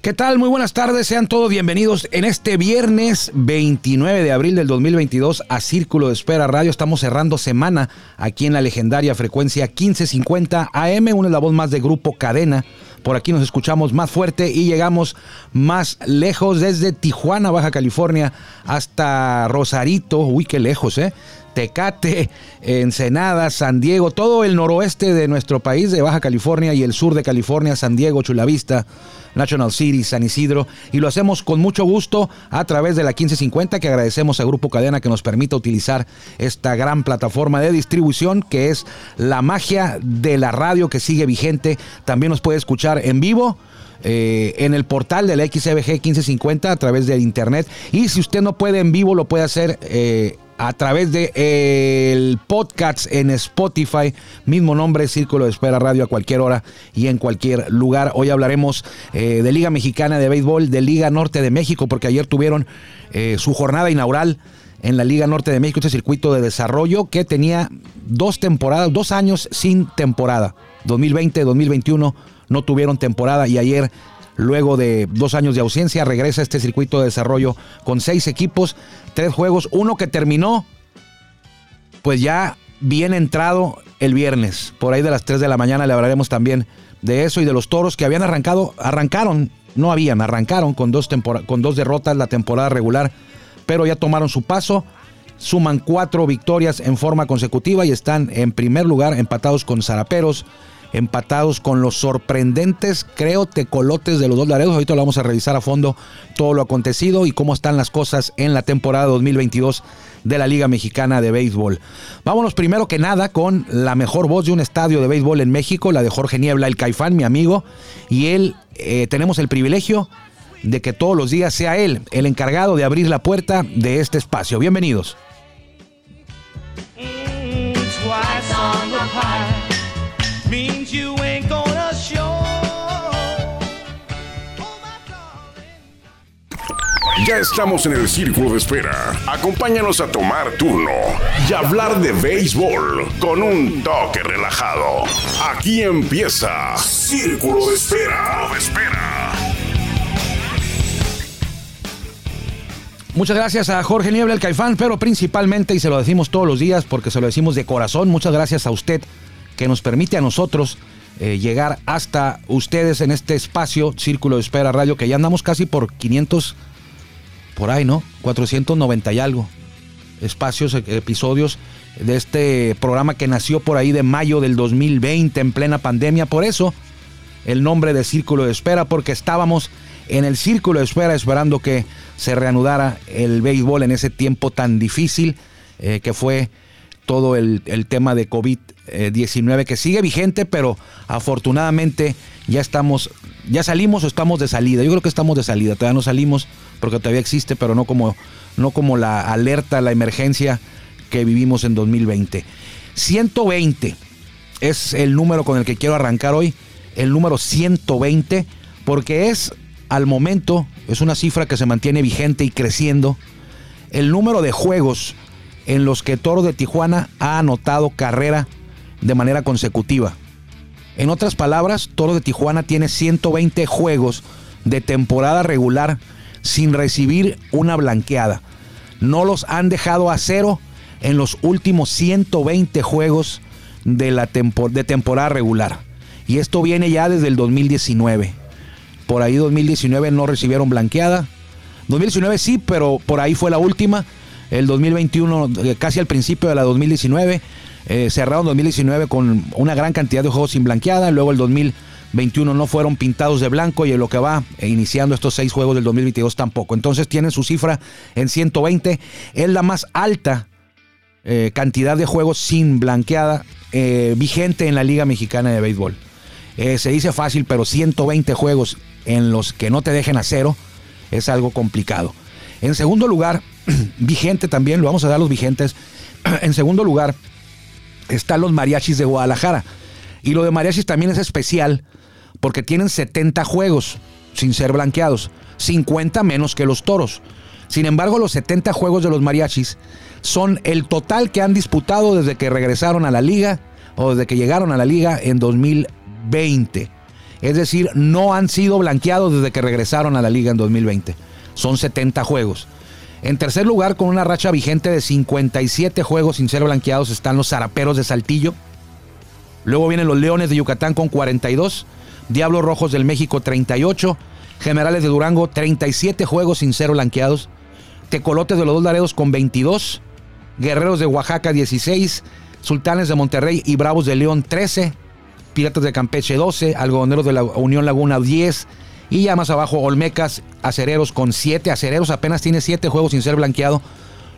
¿Qué tal? Muy buenas tardes, sean todos bienvenidos en este viernes 29 de abril del 2022 a Círculo de Espera Radio. Estamos cerrando semana aquí en la legendaria frecuencia 1550 AM, una voz más de Grupo Cadena. Por aquí nos escuchamos más fuerte y llegamos más lejos desde Tijuana, Baja California, hasta Rosarito. Uy, qué lejos, ¿eh? Tecate, Ensenada, San Diego, todo el noroeste de nuestro país, de Baja California y el sur de California, San Diego, Chulavista, National City, San Isidro, y lo hacemos con mucho gusto a través de la 1550, que agradecemos a Grupo Cadena que nos permita utilizar esta gran plataforma de distribución que es la magia de la radio que sigue vigente. También nos puede escuchar en vivo. eh, en el portal de la XBG 1550 a través de internet y si usted no puede en vivo lo puede hacer eh, a través de eh, el podcast en Spotify, mismo nombre, Círculo de Espera Radio a cualquier hora y en cualquier lugar. Hoy hablaremos eh, de Liga Mexicana de Béisbol, de Liga Norte de México, porque ayer tuvieron eh, su jornada inaugural en la Liga Norte de México, este circuito de desarrollo que tenía dos temporadas, dos años sin temporada. 2020, 2021 no tuvieron temporada y ayer Luego de dos años de ausencia, regresa este circuito de desarrollo con seis equipos, tres juegos, uno que terminó, pues ya bien entrado el viernes. Por ahí de las 3 de la mañana le hablaremos también de eso y de los toros que habían arrancado, arrancaron, no habían, arrancaron con dos, con dos derrotas la temporada regular, pero ya tomaron su paso. Suman cuatro victorias en forma consecutiva y están en primer lugar empatados con Zaraperos, empatados con los sorprendentes, creo, tecolotes de los dos laredos. Ahorita lo vamos a revisar a fondo todo lo acontecido y cómo están las cosas en la temporada 2022 de la Liga Mexicana de Béisbol. Vámonos primero que nada con la mejor voz de un estadio de béisbol en México, la de Jorge Niebla, el Caifán, mi amigo, y él eh, tenemos el privilegio de que todos los días sea él el encargado de abrir la puerta de este espacio. Bienvenidos. Ya estamos en el círculo de espera. Acompáñanos a tomar turno y hablar de béisbol con un toque relajado. Aquí empieza Círculo de Espera. De espera. Muchas gracias a Jorge Niebla, el Caifán, pero principalmente, y se lo decimos todos los días porque se lo decimos de corazón, muchas gracias a usted que nos permite a nosotros eh, llegar hasta ustedes en este espacio, Círculo de Espera Radio, que ya andamos casi por 500, por ahí, ¿no? 490 y algo espacios, e- episodios de este programa que nació por ahí de mayo del 2020 en plena pandemia. Por eso el nombre de Círculo de Espera, porque estábamos en el Círculo de Espera esperando que se reanudara el béisbol en ese tiempo tan difícil eh, que fue todo el, el tema de COVID-19 que sigue vigente, pero afortunadamente ya estamos, ya salimos o estamos de salida. Yo creo que estamos de salida, todavía no salimos porque todavía existe, pero no como, no como la alerta, la emergencia que vivimos en 2020. 120 es el número con el que quiero arrancar hoy, el número 120, porque es al momento, es una cifra que se mantiene vigente y creciendo, el número de juegos en los que Toro de Tijuana ha anotado carrera de manera consecutiva. En otras palabras, Toro de Tijuana tiene 120 juegos de temporada regular sin recibir una blanqueada. No los han dejado a cero en los últimos 120 juegos de, la tempo- de temporada regular. Y esto viene ya desde el 2019. Por ahí 2019 no recibieron blanqueada. 2019 sí, pero por ahí fue la última. El 2021, eh, casi al principio de la 2019, eh, cerraron 2019 con una gran cantidad de juegos sin blanqueada. Luego el 21 no fueron pintados de blanco y en lo que va eh, iniciando estos seis juegos del 2022 tampoco. Entonces tienen su cifra en 120. Es la más alta eh, cantidad de juegos sin blanqueada eh, vigente en la Liga Mexicana de Béisbol. se dice fácil, pero 120 juegos en los que no te dejen a cero es algo complicado. En segundo lugar, vigente también, lo vamos a dar los vigentes. En segundo lugar, están los mariachis de Guadalajara. Y lo de mariachis también es especial porque tienen 70 juegos sin ser blanqueados, 50 menos que los toros. Sin embargo, los 70 juegos de los mariachis son el total que han disputado desde que regresaron a la liga o desde que llegaron a la liga en 2020. Es decir, no han sido blanqueados desde que regresaron a la liga en 2020. Son 70 juegos. En tercer lugar, con una racha vigente de 57 juegos sin ser blanqueados, están los zaraperos de Saltillo. Luego vienen los Leones de Yucatán con 42. Diablos Rojos del México 38, Generales de Durango 37 juegos sin cero blanqueados, Tecolotes de los Dos Laredos con 22, Guerreros de Oaxaca 16, Sultanes de Monterrey y Bravos de León 13, Piratas de Campeche 12, Algodoneros de la Unión Laguna 10 y ya más abajo Olmecas, Acereros con 7, Acereros apenas tiene 7 juegos sin ser blanqueado,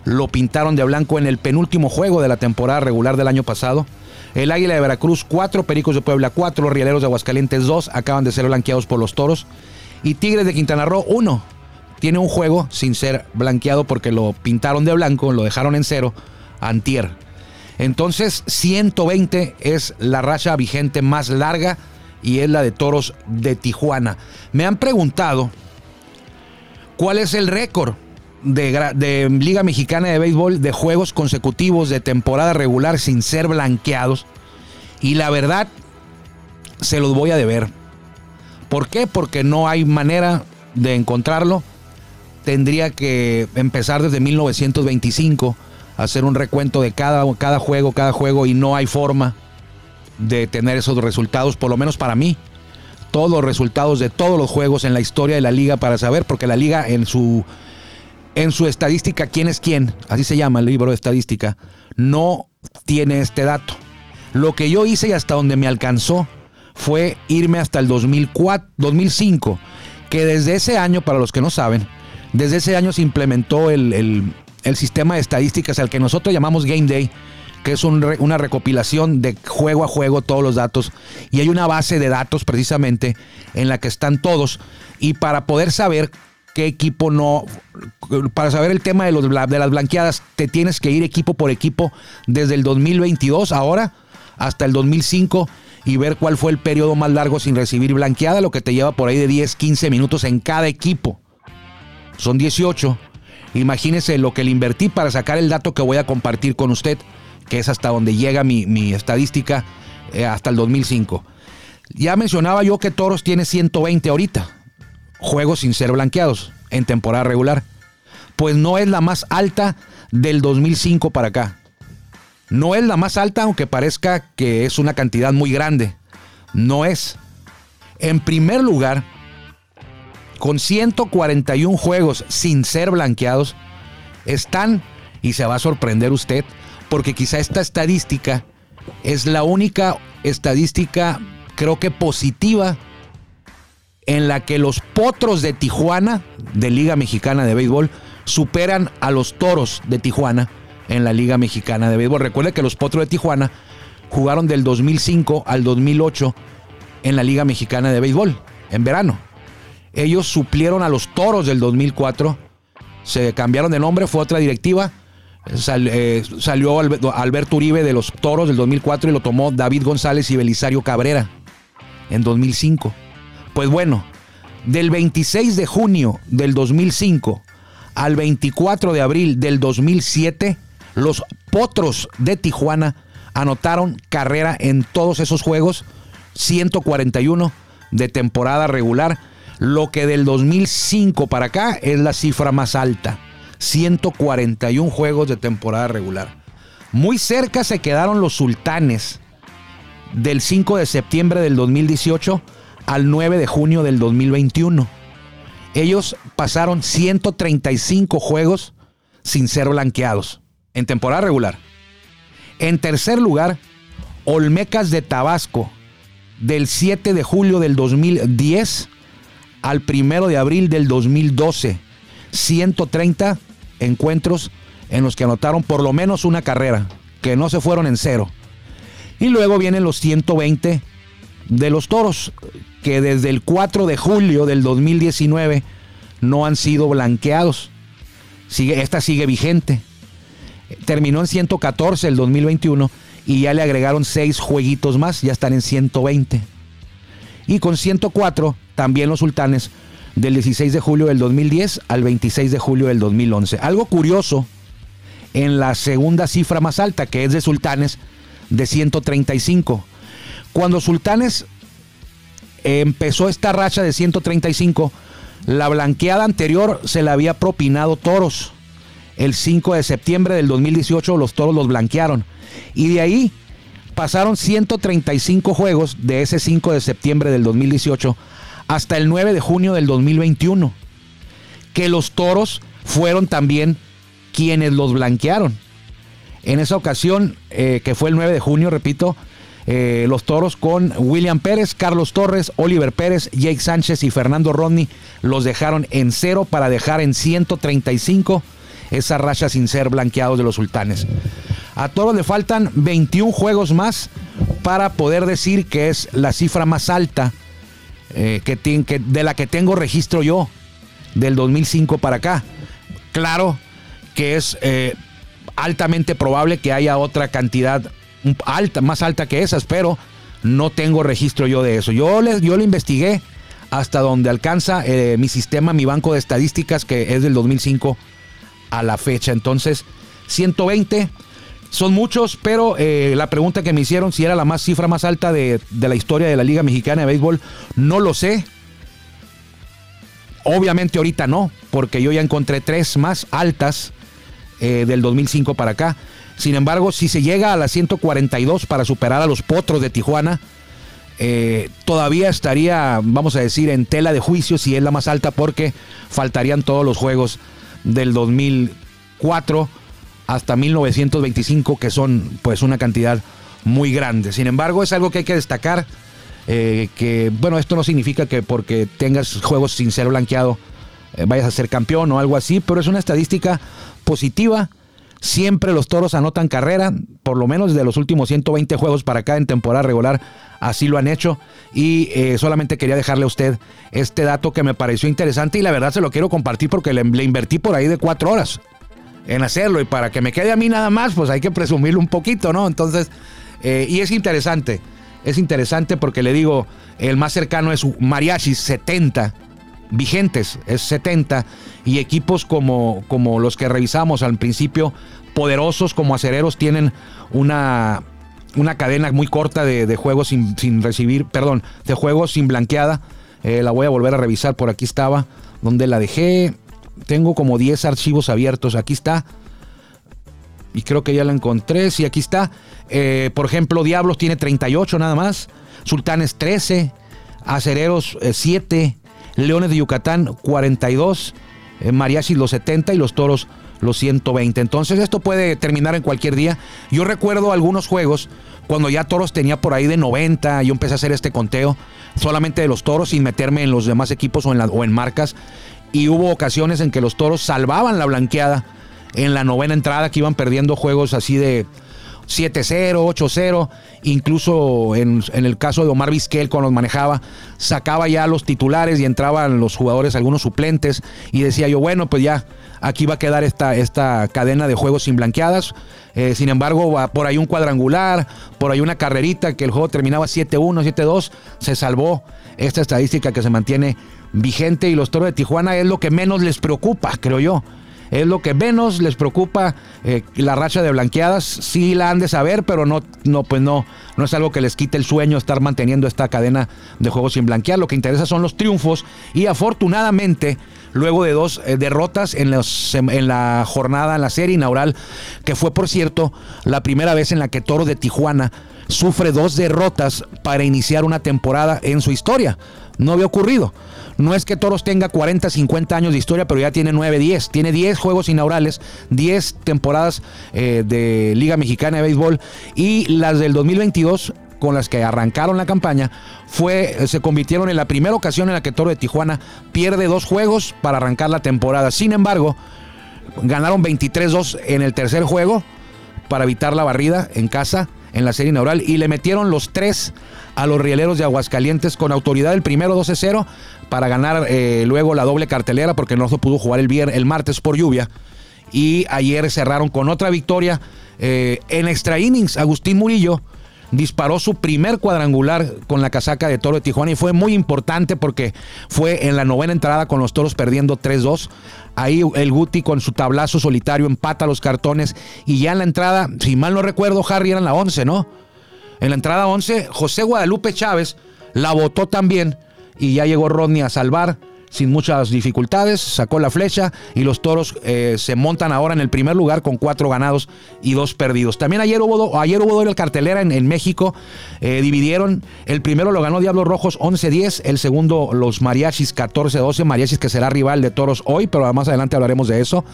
lo pintaron de blanco en el penúltimo juego de la temporada regular del año pasado. El Águila de Veracruz 4, Pericos de Puebla 4, los Rieleros de Aguascalientes 2, acaban de ser blanqueados por los Toros. Y Tigres de Quintana Roo 1, tiene un juego sin ser blanqueado porque lo pintaron de blanco, lo dejaron en cero, antier. Entonces 120 es la racha vigente más larga y es la de Toros de Tijuana. Me han preguntado cuál es el récord de, Liga Mexicana de Béisbol de juegos consecutivos de temporada regular sin ser blanqueados. Y la verdad, se los voy a deber. ¿Por qué? Porque no hay manera de encontrarlo. Tendría que empezar desde 1925 a hacer un recuento de cada, cada juego, cada juego, y no hay forma de tener esos resultados, por lo menos para mí. Todos los resultados de todos los juegos en la historia de la liga para saber, porque la liga en su en su estadística quién es quién, así se llama el libro de estadística, no tiene este dato. Lo que yo hice y hasta donde me alcanzó fue irme hasta el 2004, 2005, que desde ese año, para los que no saben, desde ese año se implementó el, sistema de estadísticas al que nosotros llamamos Game Day, que es una recopilación de juego a juego todos los datos y hay una base de datos precisamente en la que están todos y para poder saber qué equipo no. Para saber el tema de, los, de las blanqueadas, te tienes que ir equipo por equipo desde el 2022 ahora hasta el 2005 y ver cuál fue el periodo más largo sin recibir blanqueada, lo que te lleva por ahí de 10, 15 minutos en cada equipo. Son 18. Imagínese lo que le invertí para sacar el dato que voy a compartir con usted, que es hasta donde llega mi, estadística, eh, hasta el 2005. Ya mencionaba yo que Toros tiene 120 ahorita juegos sin ser blanqueados en temporada regular. Pues no es la más alta del 2005 para acá. No es la más alta, aunque parezca que es una cantidad muy grande. No es. En primer lugar, con 141 juegos sin ser blanqueados, están, y se va a sorprender usted, porque quizá esta estadística es la única estadística, creo que positiva, en la que los potros de Tijuana, de Liga Mexicana de Béisbol, superan a los toros de Tijuana en la Liga Mexicana de Béisbol. Recuerde que los potros de Tijuana jugaron del 2005 al 2008 en la Liga Mexicana de Béisbol, en verano. Ellos suplieron a los toros del 2004, se cambiaron de nombre, fue otra directiva. Eh, salió Alberto Uribe de los toros del 2004 y lo tomó David González y Belisario Cabrera en 2005. Pues bueno, del 26 de junio del 2005 al 24 de abril del 2007, los Potros de Tijuana anotaron carrera en todos esos juegos, 141 de temporada regular, lo que del 2005 para acá es la cifra más alta, 141 juegos de temporada regular. Muy cerca se quedaron los Sultanes del 5 de septiembre del 2018 al 9 de junio del 2021. Ellos pasaron 135 juegos sin ser blanqueados en temporada regular. En tercer lugar, Olmecas de Tabasco del 7 de julio del 2010 al 1 de abril del 2012. 130 encuentros en los que anotaron por lo menos una carrera, que no se fueron en cero. Y luego vienen los 120 de los toros, que desde el 4 de julio del 2019 no han sido blanqueados. Sigue, esta sigue vigente. Terminó en 114 el 2021 y ya le agregaron 6 jueguitos más, ya están en 120. Y con 104 también los sultanes del 16 de julio del 2010 al 26 de julio del 2011. Algo curioso en la segunda cifra más alta, que es de sultanes, de 135. Cuando Sultanes empezó esta racha de 135, la blanqueada anterior se la había propinado Toros. El 5 de septiembre del 2018 los Toros los blanquearon. Y de ahí pasaron 135 juegos de ese 5 de septiembre del 2018 hasta el 9 de junio del 2021. Que los Toros fueron también quienes los blanquearon. En esa ocasión, eh, que fue el 9 de junio, repito, eh, los toros con William Pérez, Carlos Torres, Oliver Pérez, Jake Sánchez y Fernando Rodney los dejaron en cero para dejar en 135 esa racha sin ser blanqueados de los sultanes. A toros le faltan 21 juegos más para poder decir que es la cifra más alta eh, que, de la que tengo registro yo del 2005 para acá. Claro que es altamente probable que haya otra cantidad alta, más alta que esas, pero no tengo registro yo de eso. Yo le, yo le investigué hasta donde alcanza eh, mi sistema, mi banco de estadísticas, que es del 2005 a la fecha. Entonces, 120 son muchos, pero eh, la pregunta que me hicieron si era la más cifra más alta de, de la historia de la Liga Mexicana de Béisbol, no lo sé. Obviamente ahorita no, porque yo ya encontré tres más altas eh, del 2005 para acá. Sin embargo, si se llega a las 142 para superar a los potros de Tijuana, eh, todavía estaría, vamos a decir, en tela de juicio si es la más alta porque faltarían todos los juegos del 2004 hasta 1925, que son pues una cantidad muy grande. Sin embargo, es algo que hay que destacar, eh, que bueno, esto no significa que porque tengas juegos sin ser blanqueado vayas a ser campeón o algo así, pero es una estadística positiva. Siempre los toros anotan carrera, por lo menos de los últimos 120 juegos para acá en temporada regular, así lo han hecho. Y eh, solamente quería dejarle a usted este dato que me pareció interesante y la verdad se lo quiero compartir porque le, invertí por ahí de cuatro horas en hacerlo y para que me quede a mí nada más, pues hay que presumirlo un poquito, ¿no? Entonces, eh, y es interesante, es interesante porque le digo, el más cercano es Mariachi 70 vigentes, es 70, y equipos como, como los que revisamos al principio, poderosos como acereros, tienen una, una cadena muy corta de, juegos sin, recibir, perdón, de juegos sin blanqueada. Eh, la voy a volver a revisar, por aquí estaba, donde la dejé. Tengo como 10 archivos abiertos, aquí está. Y creo que ya la encontré, sí, aquí está. Eh, por ejemplo, Diablos tiene 38 nada más, Sultanes 13, Acereros 7, eh, Leones de Yucatán 42, eh, Mariachi los 70 y los Toros los 120. Entonces esto puede terminar en cualquier día. Yo recuerdo algunos juegos cuando ya Toros tenía por ahí de 90, yo empecé a hacer este conteo solamente de los Toros sin meterme en los demás equipos o en, o en marcas. Y hubo ocasiones en que los Toros salvaban la blanqueada en la novena entrada que iban perdiendo juegos así de 7-0, 8-0, incluso en, el caso de Omar Vizquel cuando los manejaba, sacaba ya los titulares y entraban los jugadores, algunos suplentes, y decía yo, bueno, pues ya aquí va a quedar esta, esta cadena de juegos sin blanqueadas. Eh, sin embargo, por ahí un cuadrangular, por ahí una carrerita que el juego terminaba 7-1, 7-2, se salvó esta estadística que se mantiene vigente y los toros de Tijuana es lo que menos les preocupa, creo yo es lo que menos les preocupa eh, la racha de blanqueadas. Sí la han de saber, pero no, no, pues no, no es algo que les quite el sueño estar manteniendo esta cadena de juegos sin blanquear. Lo que interesa son los triunfos y afortunadamente luego de dos eh, derrotas en, los, en, la jornada, en la serie inaugural, que fue por cierto la primera vez en la que Toro de Tijuana sufre dos derrotas para iniciar una temporada en su historia. No había ocurrido. No es que Toros tenga 40, 50 años de historia, pero ya tiene 9, 10. Tiene 10 juegos inaugurales, 10 temporadas eh, de Liga Mexicana de Béisbol y las del 2022 con las que arrancaron la campaña, fue, se convirtieron en la primera ocasión en la que Toro de Tijuana pierde dos juegos para arrancar la temporada. Sin embargo, ganaron 23-2 en el tercer juego para evitar la barrida en casa en la serie inaugural y le metieron los tres a los rieleros de Aguascalientes con autoridad el primero 12-0 para ganar eh, luego la doble cartelera porque no se pudo jugar el, viernes, el martes por lluvia y ayer cerraron con otra victoria eh, en extra innings. Agustín Murillo disparó su primer cuadrangular con la casaca de Toro de Tijuana y fue muy importante porque fue en la novena entrada con los Toros perdiendo 3-2. Ahí el Guti con su tablazo solitario empata los cartones y ya en la entrada, si mal no recuerdo, Harry era en la 11, ¿no? En la entrada 11, José Guadalupe Chávez la votó también y ya llegó Rodney a salvar sin muchas dificultades, sacó la flecha y los toros eh, se montan ahora en el primer lugar con cuatro ganados y dos perdidos. También ayer hubo, ayer hubo doble cartelera en, México, eh, dividieron, el primero lo ganó Diablos Rojos 11-10, el segundo los Mariachis 14-12, Mariachis que será rival de toros hoy, pero más adelante hablaremos de eso.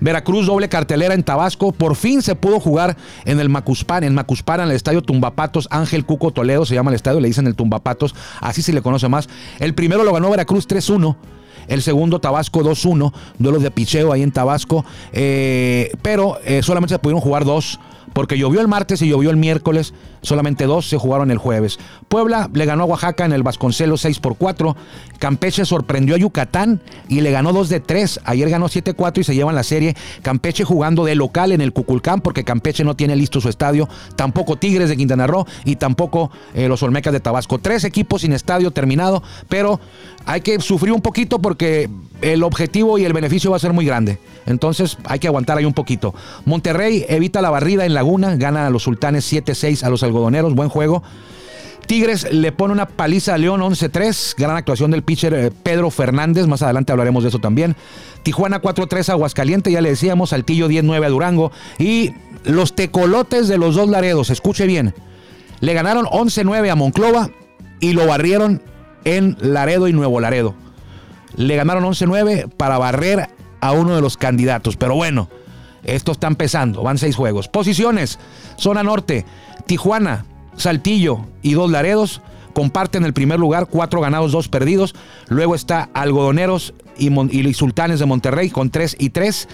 Veracruz doble cartelera en Tabasco, por fin se pudo jugar en el Macuspan, en Macuspan, en el estadio Tumbapatos, Ángel Cuco Toledo se llama el estadio, le dicen el Tumbapatos, así se le conoce más. El primero lo ganó Veracruz 3-1 el segundo Tabasco 2-1, duelos de picheo ahí en Tabasco, eh, pero eh, solamente se pudieron jugar dos porque llovió el martes y llovió el miércoles, solamente dos se jugaron el jueves. Puebla le ganó a Oaxaca en el Vasconcelos 6 por 4, Campeche sorprendió a Yucatán y le ganó 2 de 3, ayer ganó 7-4 y se llevan la serie, Campeche jugando de local en el Cuculcán porque Campeche no tiene listo su estadio, tampoco Tigres de Quintana Roo y tampoco eh, los Olmecas de Tabasco. Tres equipos sin estadio terminado, pero hay que sufrir un poquito porque el objetivo y el beneficio va a ser muy grande. Entonces hay que aguantar ahí un poquito. Monterrey evita la barrida en Laguna, gana a los sultanes 7-6 a los algodoneros, buen juego. Tigres le pone una paliza a León 11-3, gran actuación del pitcher eh, Pedro Fernández, más adelante hablaremos de eso también. Tijuana 4-3 a Aguascaliente, ya le decíamos, Saltillo 10-9 a Durango. Y los tecolotes de los dos Laredos, escuche bien, le ganaron 11-9 a Monclova y lo barrieron en Laredo y Nuevo Laredo. Le ganaron 11-9 para barrer a uno de los candidatos. Pero bueno, esto está empezando. Van seis juegos. Posiciones. Zona norte. Tijuana, Saltillo y Dos Laredos comparten el primer lugar. Cuatro ganados, dos perdidos. Luego está Algodoneros y, Sultanes de Monterrey con 3 y 3.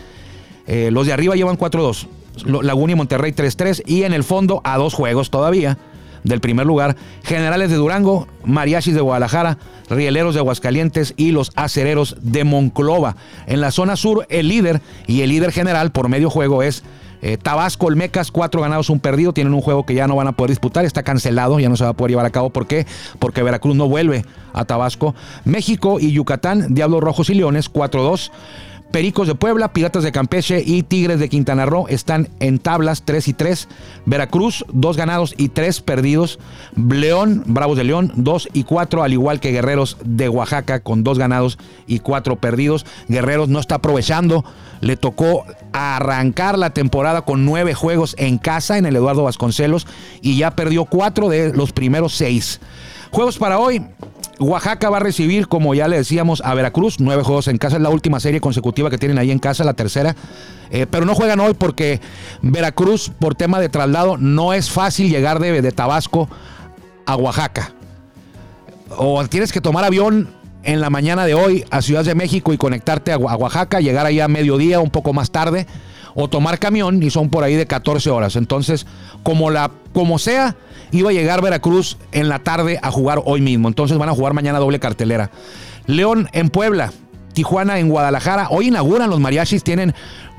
Eh, los de arriba llevan 4-2. Laguna y Monterrey 3-3. Y en el fondo a dos juegos todavía del primer lugar. Generales de Durango, Mariachis de Guadalajara, Rieleros de Aguascalientes y los Acereros de Monclova. En la zona sur, el líder y el líder general por medio juego es eh, Tabasco, Olmecas, cuatro ganados, un perdido. Tienen un juego que ya no van a poder disputar. Está cancelado, ya no se va a poder llevar a cabo. ¿Por qué? Porque Veracruz no vuelve a Tabasco. México y Yucatán, Diablos Rojos y Leones, 4-2. Pericos de Puebla, Piratas de Campeche y Tigres de Quintana Roo están en tablas 3 y 3. Veracruz, 2 ganados y 3 perdidos. León, Bravos de León, 2 y 4, al igual que Guerreros de Oaxaca con 2 ganados y 4 perdidos. Guerreros no está aprovechando. Le tocó arrancar la temporada con 9 juegos en casa en el Eduardo Vasconcelos y ya perdió 4 de los primeros 6. Juegos para hoy. Oaxaca va a recibir, como ya le decíamos, a Veracruz. Nueve juegos en casa. Es la última serie consecutiva que tienen ahí en casa, la tercera. Eh, pero no juegan hoy porque Veracruz, por tema de traslado, no es fácil llegar de, de Tabasco a Oaxaca. O tienes que tomar avión en la mañana de hoy a Ciudad de México y conectarte a, Oaxaca, llegar ahí a mediodía, un poco más tarde, o tomar camión y son por ahí de 14 horas. Entonces, como, la, como sea, iba a llegar Veracruz en la tarde a jugar hoy mismo. Entonces van a jugar mañana doble cartelera. León en Puebla, Tijuana en Guadalajara. Hoy inauguran los mariachis, tienen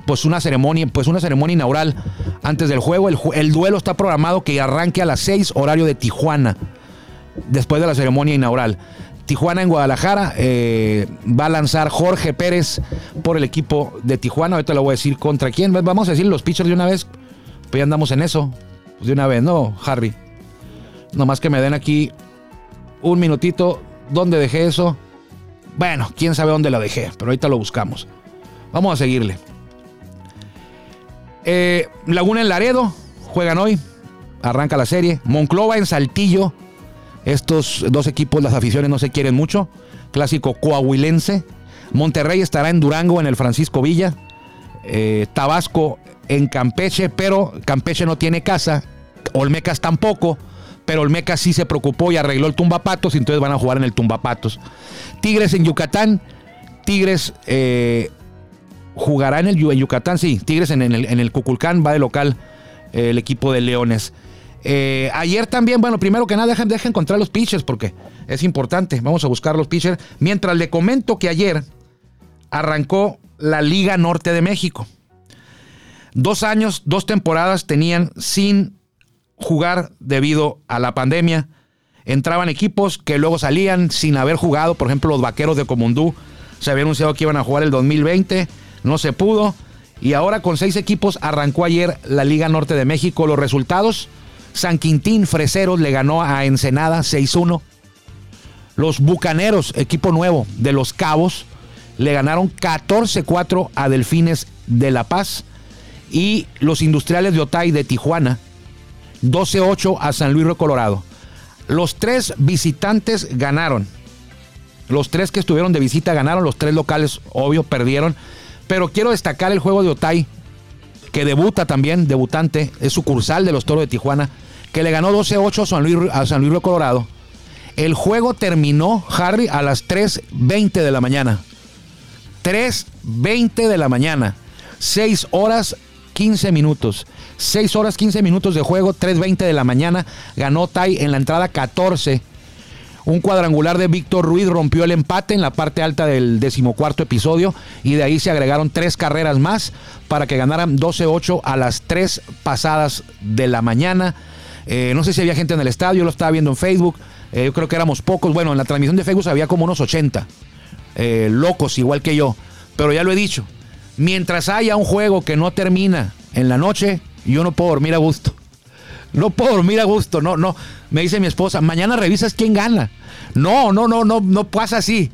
pues una ceremonia, pues una ceremonia inaugural antes del juego. El, duelo está programado que arranque a las 6 horario de Tijuana, después de la ceremonia inaugural. Tijuana en Guadalajara eh, va a lanzar Jorge Pérez por el equipo de Tijuana. Ahorita lo voy a decir contra quién. Vamos a decir los pitchers de una vez. Pues ya andamos en eso. Pues de una vez, ¿no, Harry? Nomás que me den aquí un minutito. ¿Dónde dejé eso? Bueno, quién sabe dónde lo dejé, pero ahorita lo buscamos. Vamos a seguirle. Eh, Laguna en Laredo, juegan hoy. Arranca la serie. Monclova en Saltillo. Estos dos equipos, las aficiones no se quieren mucho. Clásico coahuilense. Monterrey estará en Durango, en el Francisco Villa. Eh, Tabasco en Campeche, pero Campeche no tiene casa. Olmecas tampoco pero el Meca sí se preocupó y arregló el tumbapatos y entonces van a jugar en el tumbapatos. Tigres en Yucatán, Tigres eh, jugará en el Yucatán, sí, Tigres en, el, en el Cuculcán, va de local eh, el equipo de Leones. Eh, ayer también, bueno, primero que nada, dejen, dejen encontrar los pitchers porque es importante. Vamos a buscar los pitchers. Mientras le comento que ayer arrancó la Liga Norte de México. Dos años, dos temporadas tenían sin jugar debido a la pandemia. Entraban equipos que luego salían sin haber jugado. Por ejemplo, los vaqueros de Comundú se había anunciado que iban a jugar el 2020. No se pudo. Y ahora con seis equipos arrancó ayer la Liga Norte de México. Los resultados: San Quintín Freseros le ganó a Ensenada 6-1. Los Bucaneros, equipo nuevo de Los Cabos, le ganaron 14-4 a Delfines de La Paz. Y los Industriales de Otay de Tijuana 12-8 a San Luis Río Colorado. Los tres visitantes ganaron. Los tres que estuvieron de visita ganaron. Los tres locales, obvio, perdieron. Pero quiero destacar el juego de Otay, que debuta también, debutante, es sucursal de los Toros de Tijuana, que le ganó 12-8 a San Luis, Río Colorado. El juego terminó, Harry, a las 3.20 de la mañana. 3.20 de la mañana. 6 horas 15 minutos. 6 horas 15 minutos de juego, 3.20 de la mañana. Ganó Tai en la entrada 14. Un cuadrangular de Víctor Ruiz rompió el empate en la parte alta del decimocuarto episodio y de ahí se agregaron tres carreras más para que ganaran 12-8 a las 3 pasadas de la mañana. Eh, no sé si había gente en el estadio, yo lo estaba viendo en Facebook. Eh, yo creo que éramos pocos. Bueno, en la transmisión de Facebook había como unos 80 eh, locos, igual que yo. Pero ya lo he dicho, mientras haya un juego que no termina en la noche, yo no puedo dormir a gusto. No puedo dormir a gusto, no, no. Me dice mi esposa, mañana revisas quién gana. No, no, no, no, no pasa así.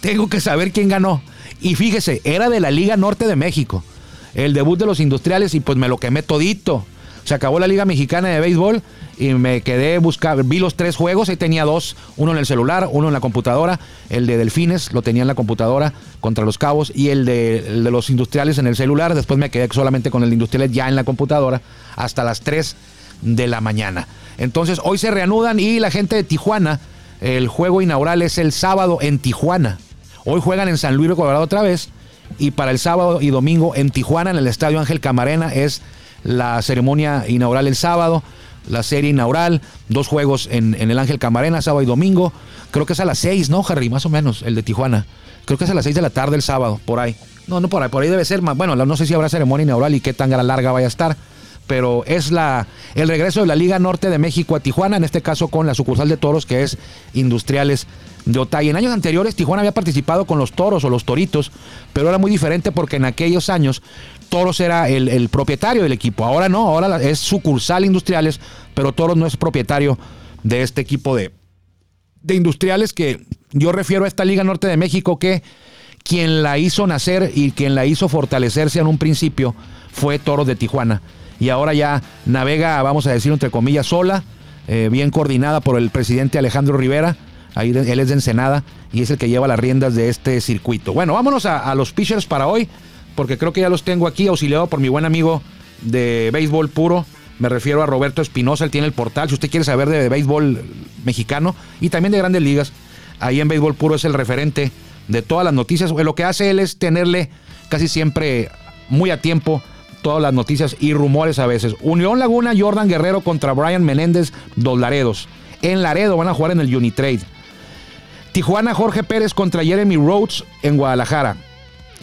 Tengo que saber quién ganó. Y fíjese, era de la Liga Norte de México. El debut de los industriales y pues me lo quemé todito. Se acabó la Liga Mexicana de Béisbol y me quedé buscar, vi los tres juegos, ahí tenía dos, uno en el celular, uno en la computadora, el de Delfines lo tenía en la computadora contra los Cabos y el de, los industriales en el celular, después me quedé solamente con el industriales ya en la computadora hasta las 3 de la mañana. Entonces hoy se reanudan y la gente de Tijuana, el juego inaugural es el sábado en Tijuana. Hoy juegan en San Luis de Colorado otra vez y para el sábado y domingo en Tijuana, en el Estadio Ángel Camarena, es la ceremonia inaugural el sábado la serie inaugural, dos juegos en, el Ángel Camarena, sábado y domingo. Creo que es a las seis, ¿no, Harry? Más o menos, el de Tijuana. Creo que es a las seis de la tarde el sábado, por ahí. No, no por ahí, por ahí debe ser más. Bueno, no sé si habrá ceremonia inaugural y qué tan larga vaya a estar. Pero es la, el regreso de la Liga Norte de México a Tijuana, en este caso con la sucursal de toros que es Industriales de Otay. En años anteriores Tijuana había participado con los toros o los toritos, pero era muy diferente porque en aquellos años Toros era el, propietario del equipo. Ahora no, ahora es sucursal Industriales, pero Toros no es propietario de este equipo de, de Industriales que yo refiero a esta Liga Norte de México que quien la hizo nacer y quien la hizo fortalecerse en un principio fue Toros de Tijuana. Y ahora ya navega, vamos a decir entre comillas, sola, eh, bien coordinada por el presidente Alejandro Rivera. Ahí él es de Ensenada y es el que lleva las riendas de este circuito. Bueno, vámonos a, a los pitchers para hoy porque creo que ya los tengo aquí, auxiliado por mi buen amigo de béisbol puro. Me refiero a Roberto Espinosa, él tiene el portal. Si usted quiere saber de béisbol mexicano y también de grandes ligas, ahí en Béisbol Puro es el referente de todas las noticias. Lo que hace él es tenerle casi siempre muy a tiempo todas las noticias y rumores a veces. Unión Laguna, Jordan Guerrero contra Brian Menéndez, dos Laredos. En Laredo van a jugar en el Unitrade. Tijuana, Jorge Pérez contra Jeremy Rhodes en Guadalajara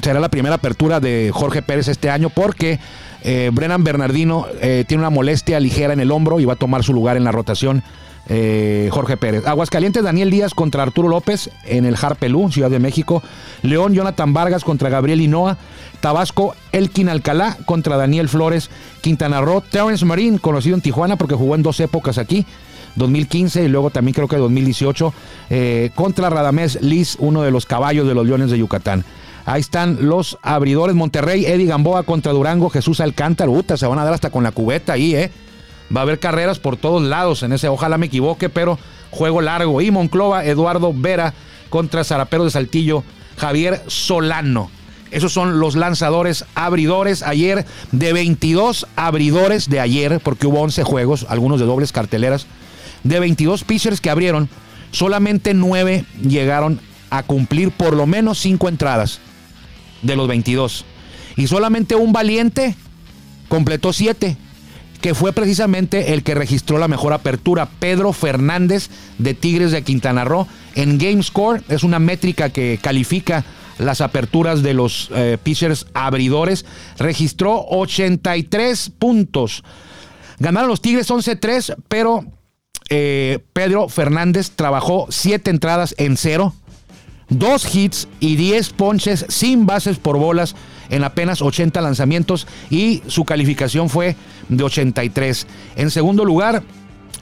será la primera apertura de Jorge Pérez este año porque eh, Brennan Bernardino eh, tiene una molestia ligera en el hombro y va a tomar su lugar en la rotación. Eh, Jorge Pérez. Aguascalientes, Daniel Díaz contra Arturo López en el Harpelú, Ciudad de México. León, Jonathan Vargas contra Gabriel Hinoa. Tabasco, Elkin Alcalá contra Daniel Flores. Quintana Roo, Terence Marín, conocido en Tijuana porque jugó en dos épocas aquí. 2015 y luego también creo que 2018 contra Radamés Liz, uno de los caballos de los Leones de Yucatán. Ahí están los abridores Monterrey, Eddie Gamboa contra Durango, Jesús Alcántara. Uta, se van a dar hasta con la cubeta ahí, ¿eh? Va a haber carreras por todos lados en ese, ojalá me equivoque, pero juego largo. Y Monclova, Eduardo Vera contra Zarapero de Saltillo, Javier Solano. Esos son los lanzadores abridores. Ayer, de 22 abridores de ayer, porque hubo 11 juegos, algunos de dobles carteleras. De 22 pitchers que abrieron, solamente 9 llegaron a cumplir por lo menos 5 entradas de los 22. Y solamente un valiente completó 7 que fue precisamente el que registró la mejor apertura, Pedro Fernández de Tigres de Quintana Roo. En Game Score es una métrica que califica las aperturas de los eh, pitchers abridores, registró 83 puntos. Ganaron los Tigres 11-3, pero eh, Pedro Fernández trabajó 7 entradas en cero, 2 hits y 10 ponches sin bases por bolas en apenas 80 lanzamientos y su calificación fue de 83. En segundo lugar,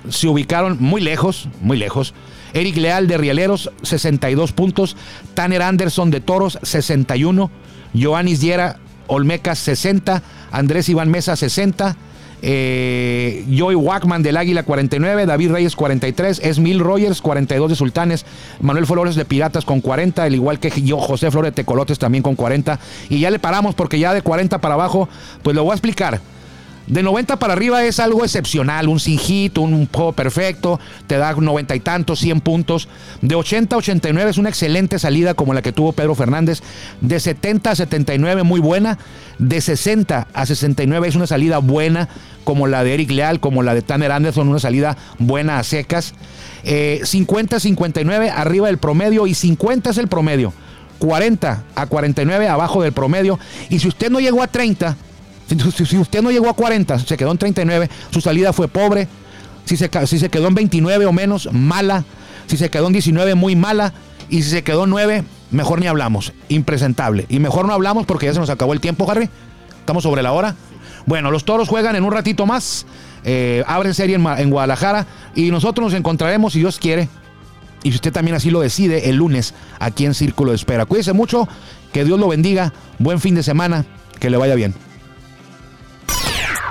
se ubicaron muy lejos, muy lejos. Eric Leal de Rieleros, 62 puntos. Tanner Anderson de Toros, 61. Joanis Diera Olmecas, 60. Andrés Iván Mesa, 60. Eh, Joey Wackman del Águila 49, David Reyes 43, Esmil Rogers 42 de Sultanes, Manuel Flores de Piratas con 40, al igual que yo, José Flores de Tecolotes también con 40. Y ya le paramos porque ya de 40 para abajo, pues lo voy a explicar. De 90 para arriba es algo excepcional, un sin hit, un juego perfecto, te da 90 y tantos, 100 puntos. De 80 a 89 es una excelente salida como la que tuvo Pedro Fernández. De 70 a 79 muy buena. De 60 a 69 es una salida buena como la de Eric Leal, como la de Tanner Anderson, una salida buena a secas. 50 a 59 arriba del promedio y 50 es el promedio. 40 a 49 abajo del promedio. Y si usted no llegó a 30, si usted no llegó a 40, se quedó en 39, su salida fue pobre. Si se, si se quedó en 29 o menos, mala. Si se quedó en 19, muy mala. Y si se quedó en 9, mejor ni hablamos. Impresentable. Y mejor no hablamos porque ya se nos acabó el tiempo, Harry. Estamos sobre la hora. Bueno, los toros juegan en un ratito más. Eh, abren serie en, en Guadalajara. Y nosotros nos encontraremos, si Dios quiere, y si usted también así lo decide, el lunes aquí en Círculo de Espera. Cuídese mucho, que Dios lo bendiga, buen fin de semana, que le vaya bien.